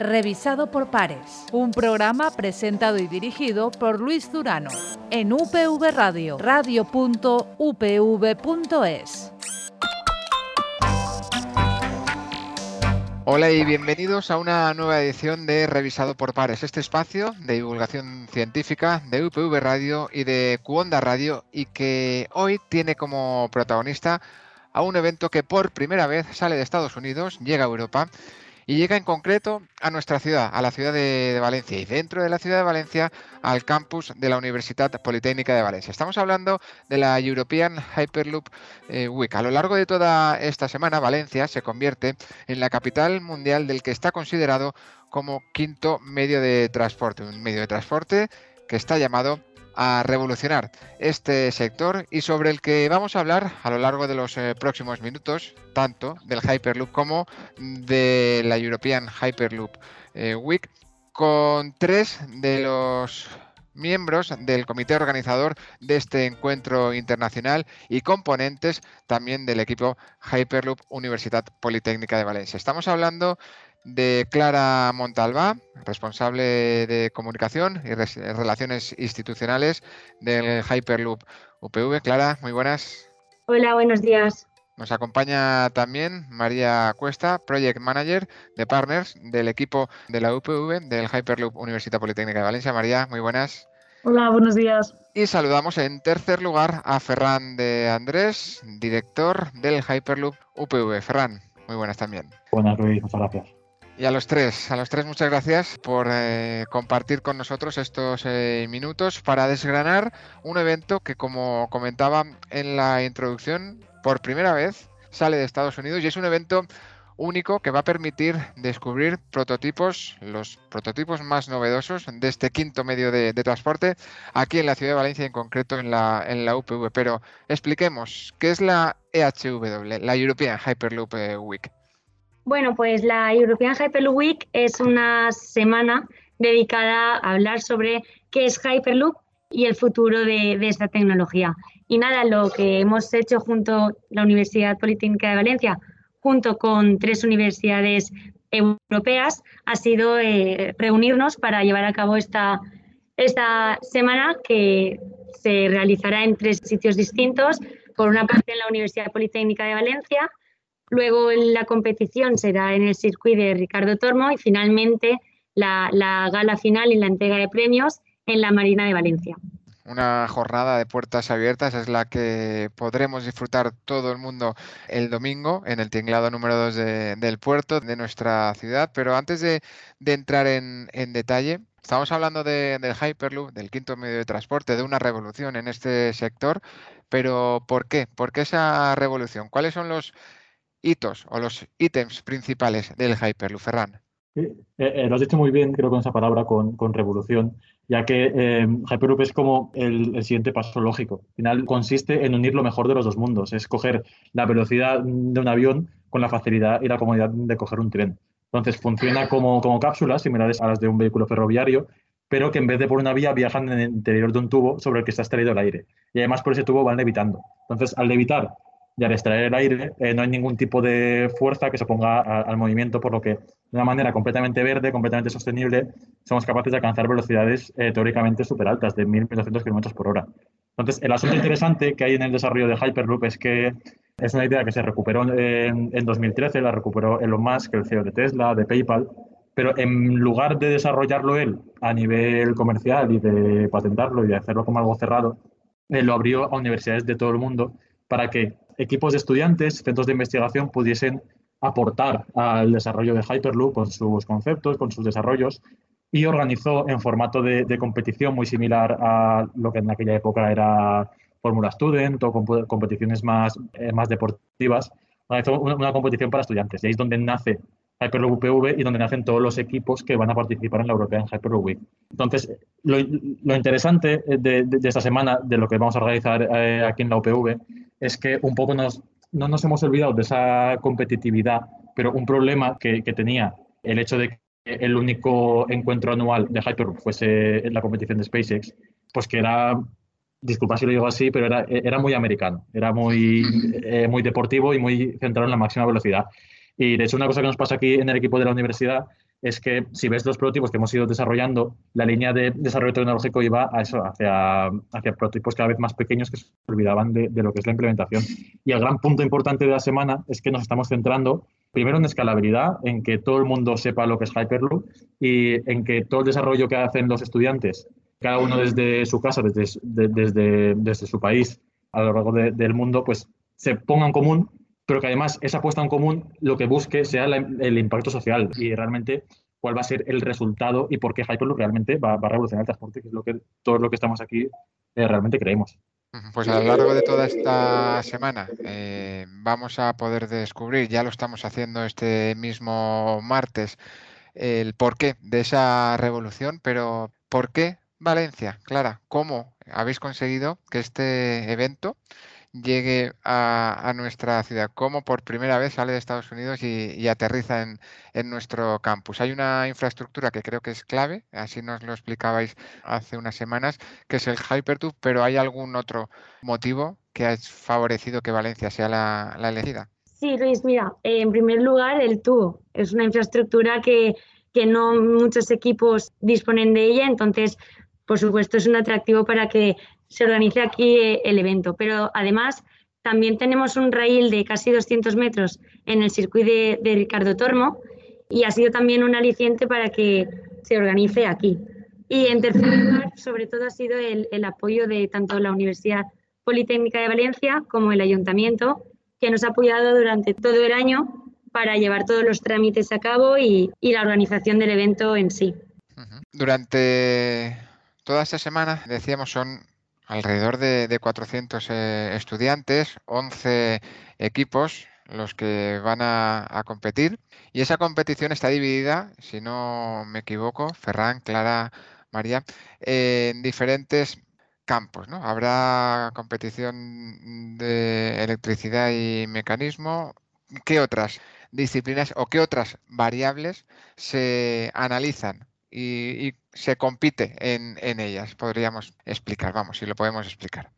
revisado por pares. Un programa presentado y dirigido por Luis Durano en UPV Radio, radio.upv.es. Hola y bienvenidos a una nueva edición de Revisado por Pares, este espacio de divulgación científica de UPV Radio y de Cuonda Radio y que hoy tiene como protagonista a un evento que por primera vez sale de Estados Unidos, llega a Europa y llega en concreto a nuestra ciudad, a la ciudad de, Valencia y dentro de la ciudad de Valencia al campus de la Universidad Politécnica de Valencia. Estamos hablando de la European Hyperloop eh, Week. A lo largo de toda esta semana, Valencia se convierte en la capital mundial del que está considerado como quinto medio de transporte, un medio de transporte que está llamado a revolucionar este sector y sobre el que vamos a hablar a lo largo de los eh, próximos minutos, tanto del Hyperloop como de la European Hyperloop eh, Week, con tres de los miembros del comité organizador de este encuentro internacional y componentes también del equipo Hyperloop Universidad Politécnica de Valencia. Estamos hablando de Clara Montalbá, responsable de comunicación y relaciones institucionales del Hyperloop UPV. Clara, muy buenas. Hola, buenos días. Nos acompaña también María Cuesta, Project Manager de Partners del equipo de la UPV del Hyperloop Universidad Politécnica de Valencia. María, muy buenas. Hola, buenos días. Y saludamos en tercer lugar a Ferran de Andrés, director del Hyperloop UPV. Ferran, muy buenas también. Buenas, Luis, muchas gracias. Y a los tres, a los tres muchas gracias por eh, compartir con nosotros estos eh, minutos para desgranar un evento que como comentaba en la introducción, por primera vez sale de Estados Unidos y es un evento único que va a permitir descubrir prototipos, los prototipos más novedosos de este quinto medio de, transporte aquí en la ciudad de Valencia, en concreto en la, en la UPV. Pero expliquemos, ¿qué es la EHW, la European Hyperloop eh, Week? Bueno, pues la European Hyperloop Week es una semana dedicada a hablar sobre qué es Hyperloop y el futuro de, esta tecnología. Y nada, lo que hemos hecho junto la Universidad Politécnica de Valencia, junto con tres universidades europeas, ha sido eh, reunirnos para llevar a cabo esta, esta semana que se realizará en tres sitios distintos. Por una parte en la Universidad Politécnica de Valencia, Luego la competición será en el circuito de Ricardo Tormo y finalmente la, gala final y la entrega de premios en la Marina de Valencia. Una jornada de puertas abiertas es la que podremos disfrutar todo el mundo el domingo en el tinglado número 2 del puerto de nuestra ciudad. Pero antes de, entrar en, detalle, estamos hablando del Hyperloop, del quinto medio de transporte, de una revolución en este sector. Pero ¿por qué? ¿Por qué esa revolución? ¿Cuáles son los hitos o los ítems principales del Hyperloop, Ferran? Eh, eh, lo has dicho muy bien, creo, con esa palabra, con, revolución, ya que eh, Hyperloop es como el, siguiente paso lógico. Al final consiste en unir lo mejor de los dos mundos, es coger la velocidad de un avión con la facilidad y la comodidad de coger un tren. Entonces funciona como, como cápsulas similares a las de un vehículo ferroviario, pero que en vez de por una vía viajan en el interior de un tubo sobre el que está extraído el aire. Y además por ese tubo van levitando. Entonces, al levitar y al extraer el aire eh, no hay ningún tipo de fuerza que se oponga al movimiento, por lo que de una manera completamente verde, completamente sostenible, somos capaces de alcanzar velocidades eh, teóricamente súper altas, de 1.200 km por hora. Entonces, el asunto interesante que hay en el desarrollo de Hyperloop es que es una idea que se recuperó en, en 2013, la recuperó Elon Musk, el CEO de Tesla, de PayPal, pero en lugar de desarrollarlo él a nivel comercial y de patentarlo y de hacerlo como algo cerrado, él lo abrió a universidades de todo el mundo para que equipos de estudiantes, centros de investigación pudiesen aportar al desarrollo de Hyperloop con sus conceptos, con sus desarrollos, y organizó en formato de, competición muy similar a lo que en aquella época era Fórmula Student o competiciones más, eh, más deportivas, organizó una, competición para estudiantes. Y ahí es donde nace Hyperloop UPV y donde nacen todos los equipos que van a participar en la European Hyperloop Week. Entonces, lo, interesante de, esta semana, de lo que vamos a realizar eh, aquí en la UPV, es que un poco nos, no nos hemos olvidado de esa competitividad, pero un problema que, que tenía el hecho de que el único encuentro anual de Hyperloop fuese la competición de SpaceX, pues que era, disculpa si lo digo así, pero era, era muy americano, era muy, eh, muy deportivo y muy centrado en la máxima velocidad. Y de hecho una cosa que nos pasa aquí en el equipo de la universidad es que si ves los prototipos que hemos ido desarrollando, la línea de desarrollo tecnológico iba a eso, hacia, hacia prototipos cada vez más pequeños que se olvidaban de, de, lo que es la implementación. Y el gran punto importante de la semana es que nos estamos centrando primero en escalabilidad, en que todo el mundo sepa lo que es Hyperloop y en que todo el desarrollo que hacen los estudiantes, cada uno desde su casa, desde, desde, desde su país, a lo largo del mundo, pues se ponga en común pero que además esa puesta en común lo que busque sea el impacto social y realmente cuál va a ser el resultado y por qué Hyperloop realmente va, a revolucionar el transporte, que es lo que todo lo que estamos aquí eh, realmente creemos. Pues a lo largo de toda esta semana eh, vamos a poder descubrir, ya lo estamos haciendo este mismo martes, el porqué de esa revolución, pero ¿por qué Valencia? Clara, ¿cómo habéis conseguido que este evento llegue a, nuestra ciudad, cómo por primera vez sale de Estados Unidos y, aterriza en, nuestro campus. Hay una infraestructura que creo que es clave, así nos lo explicabais hace unas semanas, que es el Hypertube, pero ¿hay algún otro motivo que ha favorecido que Valencia sea la, elegida? Sí, Luis, mira, en primer lugar, el tubo. Es una infraestructura que, que no muchos equipos disponen de ella, entonces por supuesto, es un atractivo para que se organice aquí eh, el evento. Pero además, también tenemos un rail de casi 200 metros en el circuito de, Ricardo Tormo y ha sido también un aliciente para que se organice aquí. Y en tercer lugar, sobre todo, ha sido el, apoyo de tanto la Universidad Politécnica de Valencia como el Ayuntamiento, que nos ha apoyado durante todo el año para llevar todos los trámites a cabo y, y la organización del evento en sí. Durante toda esta semana, decíamos, son alrededor de, 400 eh, estudiantes, 11 equipos los que van a, competir. Y esa competición está dividida, si no me equivoco, Ferran, Clara, María, en diferentes campos. ¿no? Habrá competición de electricidad y mecanismo. ¿Qué otras disciplinas o qué otras variables se analizan y, se compite en, en ellas, podríamos explicar, vamos, si lo podemos explicar.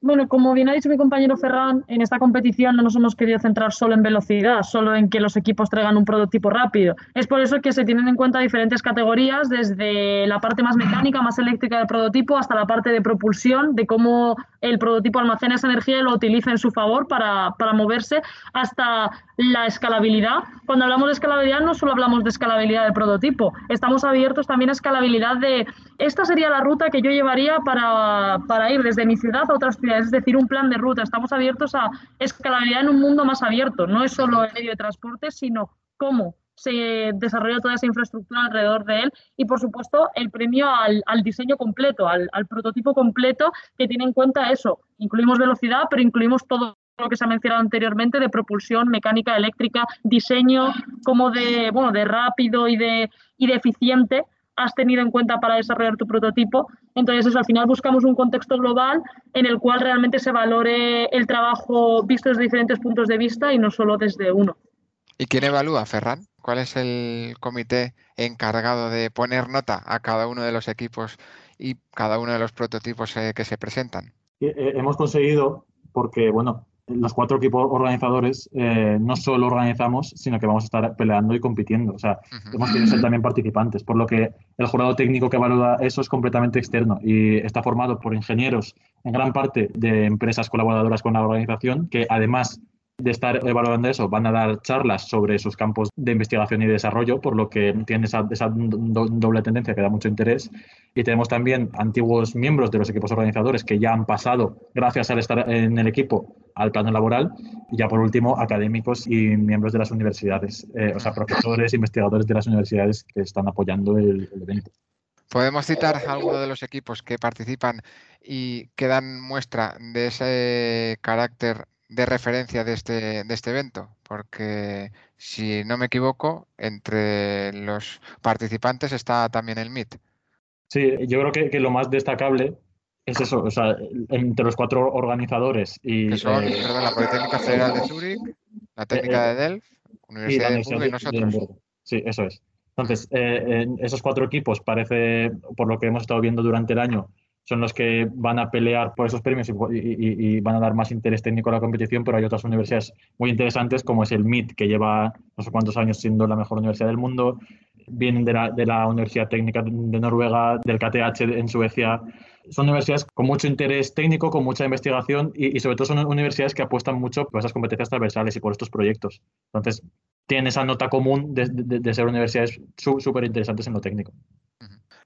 Bueno, como bien ha dicho mi compañero Ferran, en esta competición no nos hemos querido centrar solo en velocidad, solo en que los equipos traigan un prototipo rápido. Es por eso que se tienen en cuenta diferentes categorías, desde la parte más mecánica, más eléctrica del prototipo, hasta la parte de propulsión, de cómo el prototipo almacena esa energía y lo utiliza en su favor para, para moverse, hasta la escalabilidad. Cuando hablamos de escalabilidad no solo hablamos de escalabilidad del prototipo, estamos abiertos también a escalabilidad de, esta sería la ruta que yo llevaría para, para ir desde mi ciudad a otras ciudades es decir, un plan de ruta. Estamos abiertos a escalabilidad en un mundo más abierto. No es solo el medio de transporte, sino cómo se desarrolla toda esa infraestructura alrededor de él y, por supuesto, el premio al, diseño completo, al, prototipo completo que tiene en cuenta eso. Incluimos velocidad, pero incluimos todo lo que se ha mencionado anteriormente de propulsión, mecánica, eléctrica, diseño como de, bueno, de rápido y de, y de eficiente has tenido en cuenta para desarrollar tu prototipo. Entonces, eso, al final buscamos un contexto global en el cual realmente se valore el trabajo visto desde diferentes puntos de vista y no solo desde uno. ¿Y quién evalúa, Ferran? ¿Cuál es el comité encargado de poner nota a cada uno de los equipos y cada uno de los prototipos eh, que se presentan? Eh, hemos conseguido, porque, bueno, los cuatro equipos organizadores eh, no solo organizamos, sino que vamos a estar peleando y compitiendo. O sea, hemos tenido que ser también participantes, por lo que el jurado técnico que evalúa eso es completamente externo y está formado por ingenieros, en gran parte de empresas colaboradoras con la organización, que además de estar evaluando eso, van a dar charlas sobre sus campos de investigación y desarrollo, por lo que tiene esa, doble tendencia que da mucho interés. Y tenemos también antiguos miembros de los equipos organizadores que ya han pasado, gracias al estar en el equipo, al plano laboral. Y ya por último, académicos y miembros de las universidades, eh, o sea, profesores, investigadores de las universidades que están apoyando el, el evento. Podemos citar algunos de los equipos que participan y que dan muestra de ese carácter de referencia de este, de este evento, porque si no me equivoco, entre los participantes está también el MIT. Sí, yo creo que, que lo más destacable es eso, o sea, entre los cuatro organizadores y... Que son, eh, perdón, la Politécnica Federal de Zúrich, la eh, Técnica de eh, Delft, Universidad de Hamburgo y nosotros. Sí, eso es. Entonces, esos cuatro equipos parece, por lo que hemos estado viendo durante el año, son los que van a pelear por esos premios y, van a dar más interés técnico a la competición, pero hay otras universidades muy interesantes como es el MIT, que lleva no sé cuántos años siendo la mejor universidad del mundo, vienen de la, de la Universidad Técnica de Noruega, del KTH en Suecia. Son universidades con mucho interés técnico, con mucha investigación y, sobre todo son universidades que apuestan mucho por esas competencias transversales y por estos proyectos. Entonces, tienen esa nota común de, de ser universidades súper interesantes en lo técnico.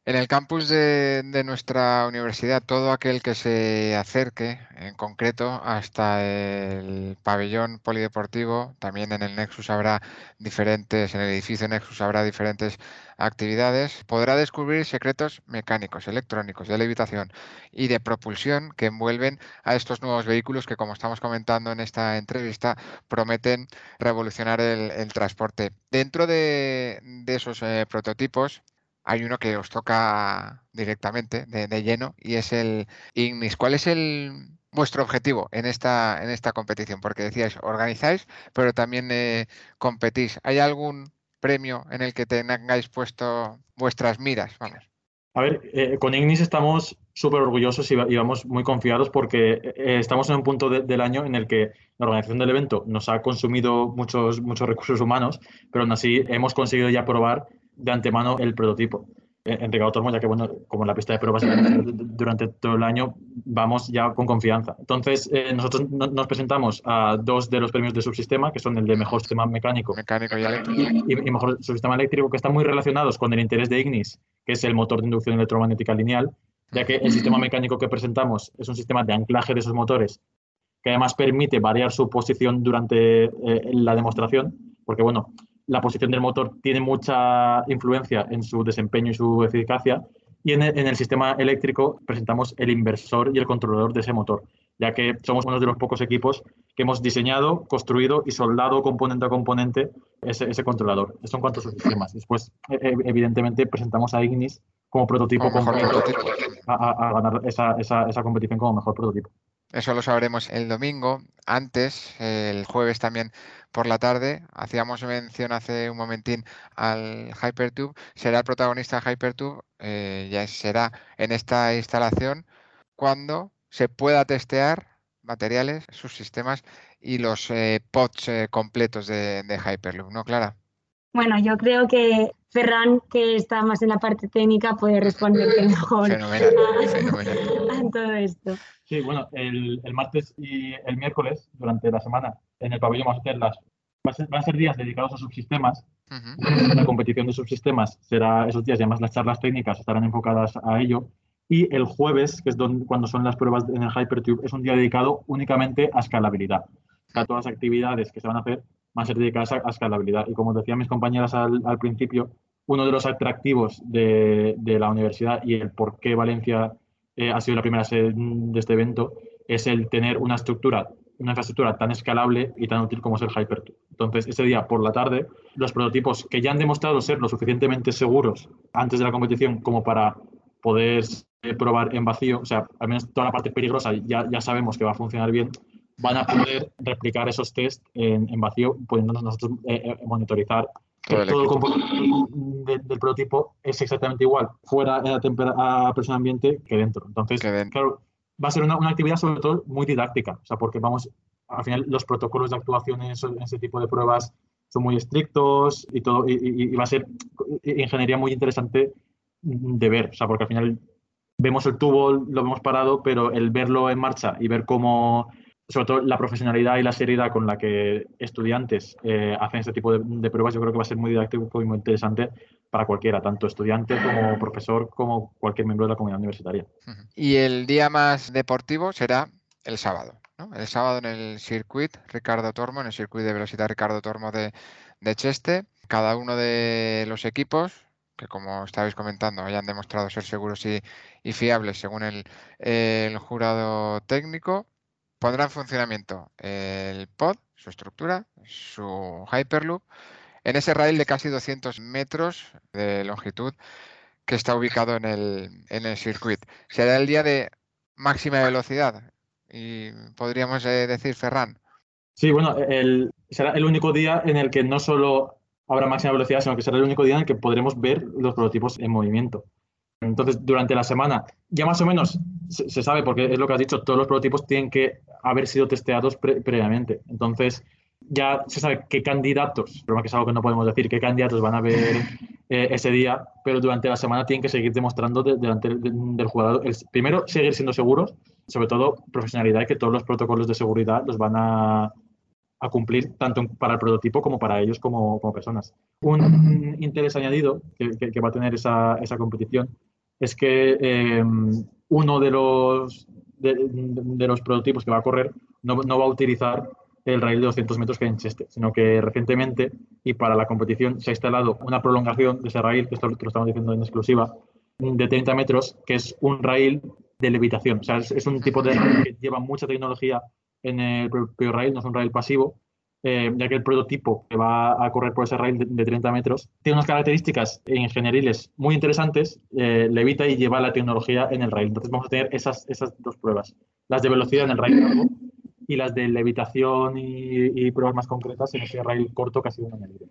En el campus de, nuestra universidad, todo aquel que se acerque, en concreto, hasta el pabellón polideportivo, también en el Nexus habrá diferentes, en el edificio Nexus habrá diferentes actividades, podrá descubrir secretos mecánicos, electrónicos, de levitación y de propulsión que envuelven a estos nuevos vehículos que, como estamos comentando en esta entrevista, prometen revolucionar el, transporte. Dentro de, esos eh, prototipos, hay uno que os toca directamente, de, lleno, y es el Ignis. ¿Cuál es el vuestro objetivo en esta, en esta competición? Porque decíais, organizáis, pero también eh, competís. ¿Hay algún premio en el que tengáis puesto vuestras miras? Vamos. A ver, eh, con Ignis estamos súper orgullosos y, vamos muy confiados porque eh, estamos en un punto del año en el que la organización del evento nos ha consumido muchos, muchos recursos humanos, pero aún así hemos conseguido ya probar de antemano el prototipo. Eh, en Ricardo Tormo, ya que, bueno, como la pista de pruebas durante todo el año, vamos ya con confianza. Entonces, eh, nosotros nos presentamos a dos de los premios de subsistema, que son el de mejor sistema mecánico, mecánico y, eléctrico. y, mejor subsistema eléctrico, que están muy relacionados con el interés de Ignis, que es el motor de inducción electromagnética lineal, ya que el sistema mecánico que presentamos es un sistema de anclaje de esos motores, que además permite variar su posición durante eh, la demostración, porque, bueno, la posición del motor tiene mucha influencia en su desempeño y su eficacia. Y en el, sistema eléctrico presentamos el inversor y el controlador de ese motor, ya que somos uno de los pocos equipos que hemos diseñado, construido y soldado componente a componente ese, controlador. Eso en cuanto a sus sistemas. Después, e, e, evidentemente, presentamos a Ignis como prototipo, A, ganar esa, esa competición como mejor prototipo. Eso lo sabremos el domingo. Antes, el jueves también por la tarde, hacíamos mención hace un momentín al Hypertube. Será el protagonista Hypertube, eh, ya será en esta instalación cuando se pueda testear materiales, sus sistemas y los eh, pods eh, completos de, de Hyperloop, ¿no, Clara? Bueno, yo creo que Ferran, que está más en la parte técnica, puede responder mejor a, todo esto. Sí, bueno, el, martes y el miércoles, durante la semana, en el pabellón vamos a hacer las... Van a ser días dedicados a subsistemas. La competición de subsistemas será esos días y además las charlas técnicas estarán enfocadas a ello. Y el jueves, que es donde, cuando son las pruebas en el Hypertube, es un día dedicado únicamente a escalabilidad. A todas las actividades que se van a hacer ser dedicadas a, escalabilidad. Y como decían mis compañeras al, principio, uno de los atractivos de, la universidad y el por qué Valencia eh, ha sido la primera sede de este evento es el tener una estructura, una infraestructura tan escalable y tan útil como es el Hypertube. Entonces, ese día por la tarde, los prototipos que ya han demostrado ser lo suficientemente seguros antes de la competición como para poder probar en vacío, o sea, al menos toda la parte peligrosa ya, ya sabemos que va a funcionar bien, van a poder replicar esos test en, en vacío, pudiendo nosotros eh, eh, monitorizar todo, el, componente del prototipo es exactamente igual fuera a, presión ambiente que dentro. Entonces, claro, va a ser una, una, actividad sobre todo muy didáctica, o sea, porque vamos, al final los protocolos de actuación en, ese tipo de pruebas son muy estrictos y todo, y, y, va a ser ingeniería muy interesante de ver, o sea, porque al final vemos el tubo, lo vemos parado, pero el verlo en marcha y ver cómo sobre todo la profesionalidad y la seriedad con la que estudiantes eh, hacen este tipo de, pruebas, yo creo que va a ser muy didáctico y muy interesante para cualquiera, tanto estudiante como profesor, como cualquier miembro de la comunidad universitaria. Y el día más deportivo será el sábado, ¿no? El sábado en el circuit Ricardo Tormo, en el circuit de velocidad Ricardo Tormo de, Cheste. Cada uno de los equipos, que como estabais comentando, hayan demostrado ser seguros y, fiables según el, el jurado técnico, pondrá en funcionamiento el pod, su estructura, su Hyperloop, en ese rail de casi 200 metros de longitud que está ubicado en el, en circuit. Será el día de máxima velocidad y podríamos eh, decir, Ferran. Sí, bueno, el, será el único día en el que no solo habrá máxima velocidad, sino que será el único día en el que podremos ver los prototipos en movimiento. Entonces, durante la semana, ya más o menos se, sabe, porque es lo que has dicho, todos los prototipos tienen que haber sido testeados previamente. Entonces, ya se sabe qué candidatos, pero que es algo que no podemos decir, qué candidatos van a haber eh, ese día, pero durante la semana tienen que seguir demostrando delante del, jugador, primero, seguir siendo seguros, sobre todo profesionalidad y que todos los protocolos de seguridad los van a, cumplir tanto para el prototipo como para ellos como, personas. Un interés añadido que, va a tener esa, competición es que eh, uno de los, de, los prototipos que va a correr no, no va a utilizar el rail de 200 metros que hay en Cheste, sino que recientemente y para la competición se ha instalado una prolongación de ese rail, que esto lo estamos diciendo en exclusiva, de 30 metros, que es un rail de levitación. O sea, es, un tipo de rail que lleva mucha tecnología en el propio rail, no es un rail pasivo, eh, ya que el prototipo que va a correr por ese rail de, 30 metros tiene unas características ingenieriles muy interesantes, eh, levita y lleva la tecnología en el rail. Entonces vamos a tener esas, esas dos pruebas, las de velocidad en el rail largo y las de levitación y, pruebas más concretas en ese rail corto que ha sido un añadido.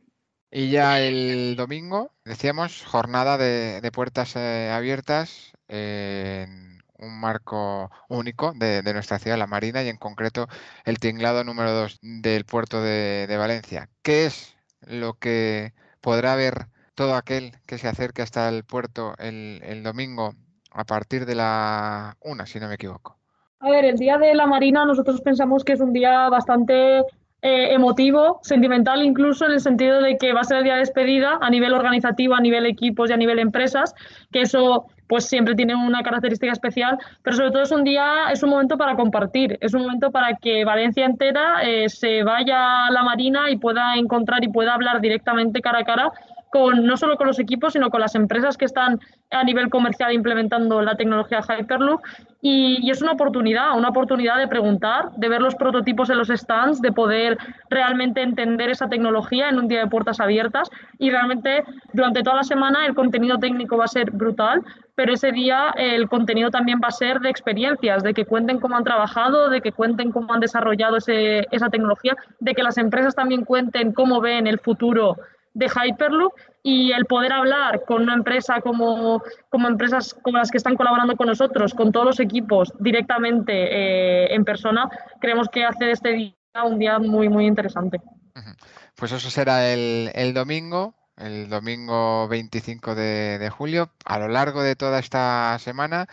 Y ya el domingo, decíamos, jornada de, puertas eh, abiertas en un marco único de, nuestra ciudad, la Marina, y en concreto el tinglado número 2 del puerto de, Valencia. ¿Qué es lo que podrá ver todo aquel que se acerque hasta el puerto el, el domingo a partir de la una, si no me equivoco? A ver, el día de la Marina nosotros pensamos que es un día bastante eh, emotivo, sentimental incluso, en el sentido de que va a ser el día de despedida a nivel organizativo, a nivel equipos y a nivel empresas, que eso pues siempre tiene una característica especial, pero sobre todo es un día, es un momento para compartir, es un momento para que Valencia entera eh, se vaya a la Marina y pueda encontrar y pueda hablar directamente cara a cara no solo con los equipos, sino con las empresas que están a nivel comercial implementando la tecnología Hyperloop. Y, es una oportunidad, una oportunidad de preguntar, de ver los prototipos en los stands, de poder realmente entender esa tecnología en un día de puertas abiertas. Y realmente durante toda la semana el contenido técnico va a ser brutal, pero ese día el contenido también va a ser de experiencias, de que cuenten cómo han trabajado, de que cuenten cómo han desarrollado ese, esa tecnología, de que las empresas también cuenten cómo ven el futuro de Hyperloop y el poder hablar con una empresa como, como empresas como las que están colaborando con nosotros, con todos los equipos directamente eh, en persona, creemos que hace de este día un día muy, muy interesante. Pues eso será el, el domingo, el domingo 25 de, de julio. A lo largo de toda esta semana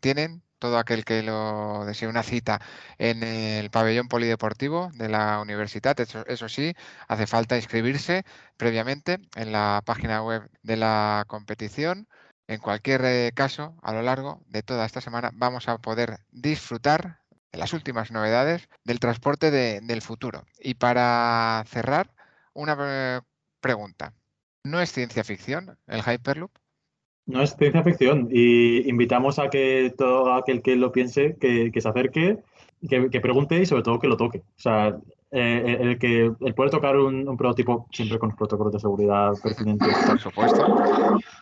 tienen todo aquel que lo desee una cita en el pabellón polideportivo de la universidad. Eso, sí, hace falta inscribirse previamente en la página web de la competición. En cualquier eh, caso, a lo largo de toda esta semana vamos a poder disfrutar de las últimas novedades del transporte del futuro. Y para cerrar, una eh, pregunta. ¿No es ciencia ficción el Hyperloop? No es ciencia ficción y invitamos a que todo aquel que lo piense, que, se acerque, que, pregunte y sobre todo que lo toque. O sea, eh, el que el poder tocar un, prototipo siempre con los protocolos de seguridad pertinentes, por supuesto.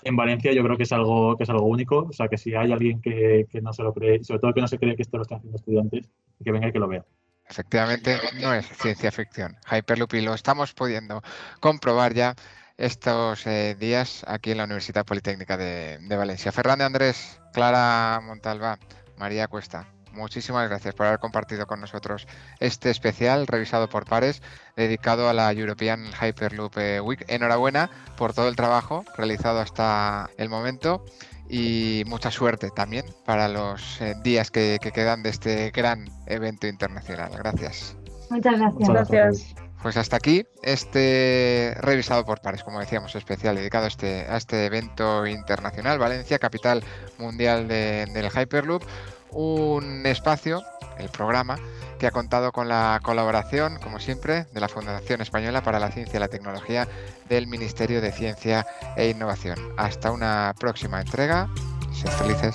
En Valencia yo creo que es algo que es algo único. O sea, que si hay alguien que, no se lo cree, sobre todo que no se cree que esto lo están haciendo estudiantes, que venga y que lo vea. Efectivamente, no es ciencia ficción. Hyperloop y lo estamos pudiendo comprobar ya estos eh, días aquí en la Universidad Politécnica de, Valencia. Fernández Andrés, Clara Montalva, María Cuesta, muchísimas gracias por haber compartido con nosotros este especial revisado por pares dedicado a la European Hyperloop eh, Week. Enhorabuena por todo el trabajo realizado hasta el momento y mucha suerte también para los eh, días que, que, quedan de este gran evento internacional. Gracias. Muchas gracias. Muchas gracias. Pues hasta aquí este revisado por pares, como decíamos, especial dedicado a este, a este evento internacional, Valencia, capital mundial del Hyperloop, un espacio, el programa, que ha contado con la colaboración, como siempre, de la Fundación Española para la Ciencia y la Tecnología del Ministerio de Ciencia e Innovación. Hasta una próxima entrega. Sed felices.